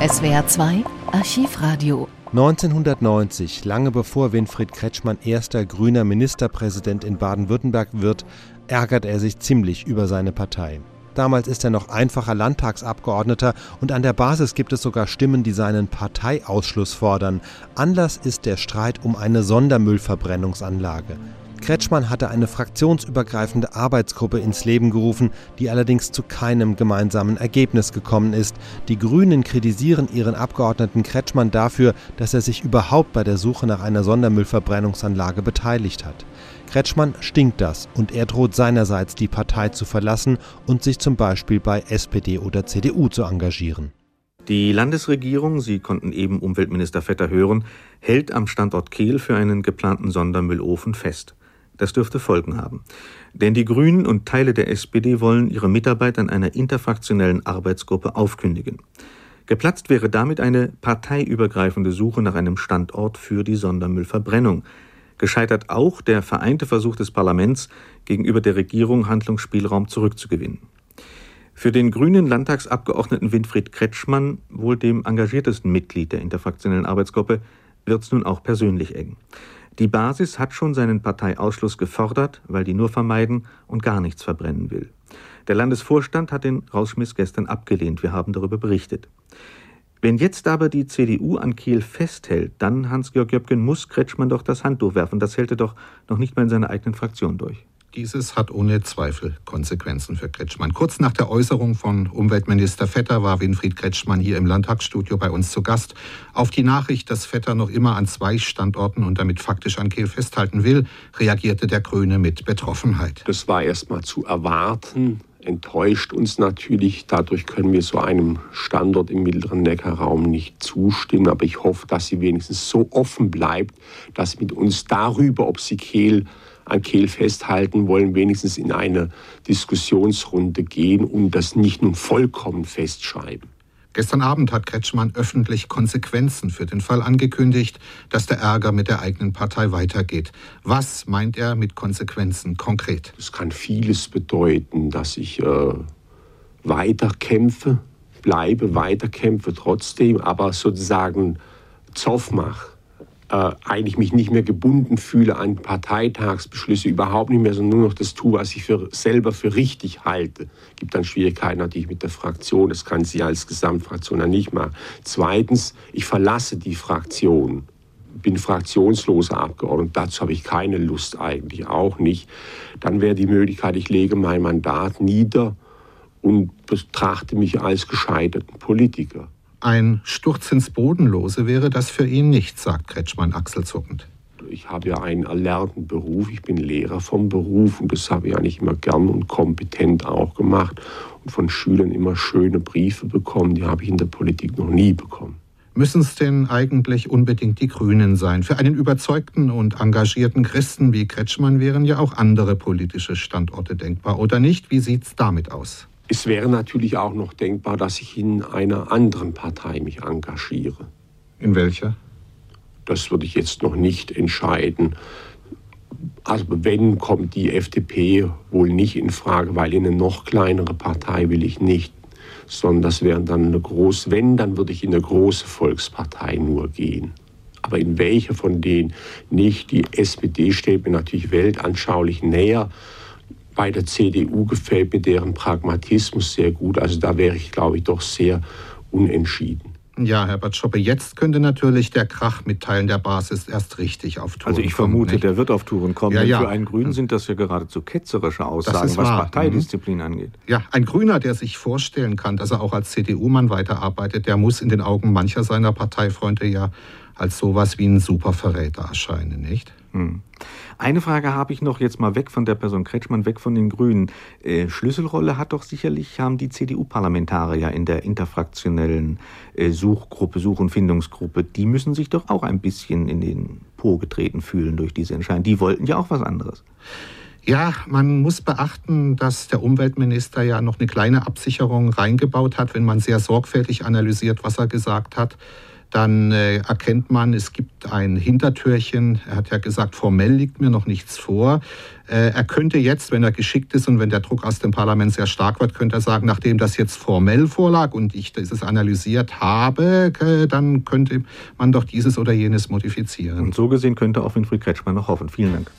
SWR 2 Archivradio 1990, lange bevor Winfried Kretschmann erster grüner Ministerpräsident in Baden-Württemberg wird, ärgert er sich ziemlich über seine Partei. Damals ist er noch einfacher Landtagsabgeordneter und an der Basis gibt es sogar Stimmen, die seinen Parteiausschluss fordern. Anlass ist der Streit um eine Sondermüllverbrennungsanlage. Kretschmann hatte eine fraktionsübergreifende Arbeitsgruppe ins Leben gerufen, die allerdings zu keinem gemeinsamen Ergebnis gekommen ist. Die Grünen kritisieren ihren Abgeordneten Kretschmann dafür, dass er sich überhaupt bei der Suche nach einer Sondermüllverbrennungsanlage beteiligt hat. Kretschmann stinkt das und er droht seinerseits die Partei zu verlassen und sich zum Beispiel bei SPD oder CDU zu engagieren. Die Landesregierung, Sie konnten eben Umweltminister Vetter hören, hält am Standort Kehl für einen geplanten Sondermüllofen fest. Das dürfte Folgen haben. Denn die Grünen und Teile der SPD wollen ihre Mitarbeit an einer interfraktionellen Arbeitsgruppe aufkündigen. Geplatzt wäre damit eine parteiübergreifende Suche nach einem Standort für die Sondermüllverbrennung. Gescheitert auch der vereinte Versuch des Parlaments, gegenüber der Regierung Handlungsspielraum zurückzugewinnen. Für den grünen Landtagsabgeordneten Winfried Kretschmann, wohl dem engagiertesten Mitglied der interfraktionellen Arbeitsgruppe, wird es nun auch persönlich eng. Die Basis hat schon seinen Parteiausschluss gefordert, weil die nur vermeiden und gar nichts verbrennen will. Der Landesvorstand hat den Rausschmiss gestern abgelehnt. Wir haben darüber berichtet. Wenn jetzt aber die CDU an Kiel festhält, dann, Hans-Georg Jöpken, muss Kretschmann doch das Handtuch werfen. Das hält er doch noch nicht mal in seiner eigenen Fraktion durch. Dieses hat ohne Zweifel Konsequenzen für Kretschmann. Kurz nach der Äußerung von Umweltminister Vetter war Winfried Kretschmann hier im Landtagsstudio bei uns zu Gast. Auf die Nachricht, dass Vetter noch immer an zwei Standorten und damit faktisch an Kehl festhalten will, reagierte der Grüne mit Betroffenheit. Das war erst mal zu erwarten enttäuscht uns natürlich. Dadurch können wir so einem Standort im mittleren Neckarraum nicht zustimmen. Aber ich hoffe, dass sie wenigstens so offen bleibt, dass mit uns darüber, ob sie Kehl an Kehl festhalten wollen, wenigstens in eine Diskussionsrunde gehen und das nicht nun vollkommen festschreiben. Gestern Abend hat Kretschmann öffentlich Konsequenzen für den Fall angekündigt, dass der Ärger mit der eigenen Partei weitergeht. Was meint er mit Konsequenzen konkret? Es kann vieles bedeuten, dass ich äh, weiterkämpfe, bleibe, weiterkämpfe trotzdem, aber sozusagen Zoff mache äh, eigentlich mich nicht mehr gebunden fühle an Parteitagsbeschlüsse, überhaupt nicht mehr, sondern nur noch das tue, was ich für, selber für richtig halte. Gibt dann Schwierigkeiten natürlich mit der Fraktion, das kann sie als Gesamtfraktion dann nicht machen. Zweitens, ich verlasse die Fraktion, bin fraktionsloser Abgeordneter, dazu habe ich keine Lust eigentlich, auch nicht. Dann wäre die Möglichkeit, ich lege mein Mandat nieder und betrachte mich als gescheiterten Politiker. Ein Sturz ins Bodenlose wäre das für ihn nicht, sagt Kretschmann achselzuckend. Ich habe ja einen erlernten Beruf, ich bin Lehrer vom Beruf und das habe ich eigentlich immer gern und kompetent auch gemacht und von Schülern immer schöne Briefe bekommen, die habe ich in der Politik noch nie bekommen. Müssen es denn eigentlich unbedingt die Grünen sein? Für einen überzeugten und engagierten Christen wie Kretschmann wären ja auch andere politische Standorte denkbar, oder nicht? Wie sieht es damit aus? Es wäre natürlich auch noch denkbar, dass ich in einer anderen Partei mich engagiere. In welcher? Das würde ich jetzt noch nicht entscheiden. Also wenn kommt die FDP wohl nicht in Frage, weil in eine noch kleinere Partei will ich nicht, sondern das wäre dann eine große, wenn, dann würde ich in eine große Volkspartei nur gehen. Aber in welche von denen nicht? Die SPD steht mir natürlich weltanschaulich näher bei der CDU gefällt mir deren Pragmatismus sehr gut. Also da wäre ich, glaube ich, doch sehr unentschieden. Ja, Herbert Schoppe, jetzt könnte natürlich der Krach mit Teilen der Basis erst richtig auf Touren kommen. Also ich vermute, kommen, der wird auf Touren kommen. Ja, ja. Für einen Grünen sind das ja geradezu ketzerische Aussagen, was Parteidisziplin mhm. angeht. Ja, ein Grüner, der sich vorstellen kann, dass er auch als CDU-Mann weiterarbeitet, der muss in den Augen mancher seiner Parteifreunde ja als sowas wie ein Superverräter erscheinen, nicht? Hm. Eine Frage habe ich noch jetzt mal weg von der Person Kretschmann, weg von den Grünen. Äh, Schlüsselrolle hat doch sicherlich haben die CDU-Parlamentarier in der interfraktionellen äh, Suchgruppe, Such- und Findungsgruppe. Die müssen sich doch auch ein bisschen in den Po getreten fühlen durch diese Entscheidung. Die wollten ja auch was anderes. Ja, man muss beachten, dass der Umweltminister ja noch eine kleine Absicherung reingebaut hat, wenn man sehr sorgfältig analysiert, was er gesagt hat dann äh, erkennt man, es gibt ein Hintertürchen. Er hat ja gesagt, formell liegt mir noch nichts vor. Äh, er könnte jetzt, wenn er geschickt ist und wenn der Druck aus dem Parlament sehr stark wird, könnte er sagen, nachdem das jetzt formell vorlag und ich dieses analysiert habe, dann könnte man doch dieses oder jenes modifizieren. Und so gesehen könnte auch Winfried Kretschmann noch hoffen. Vielen Dank.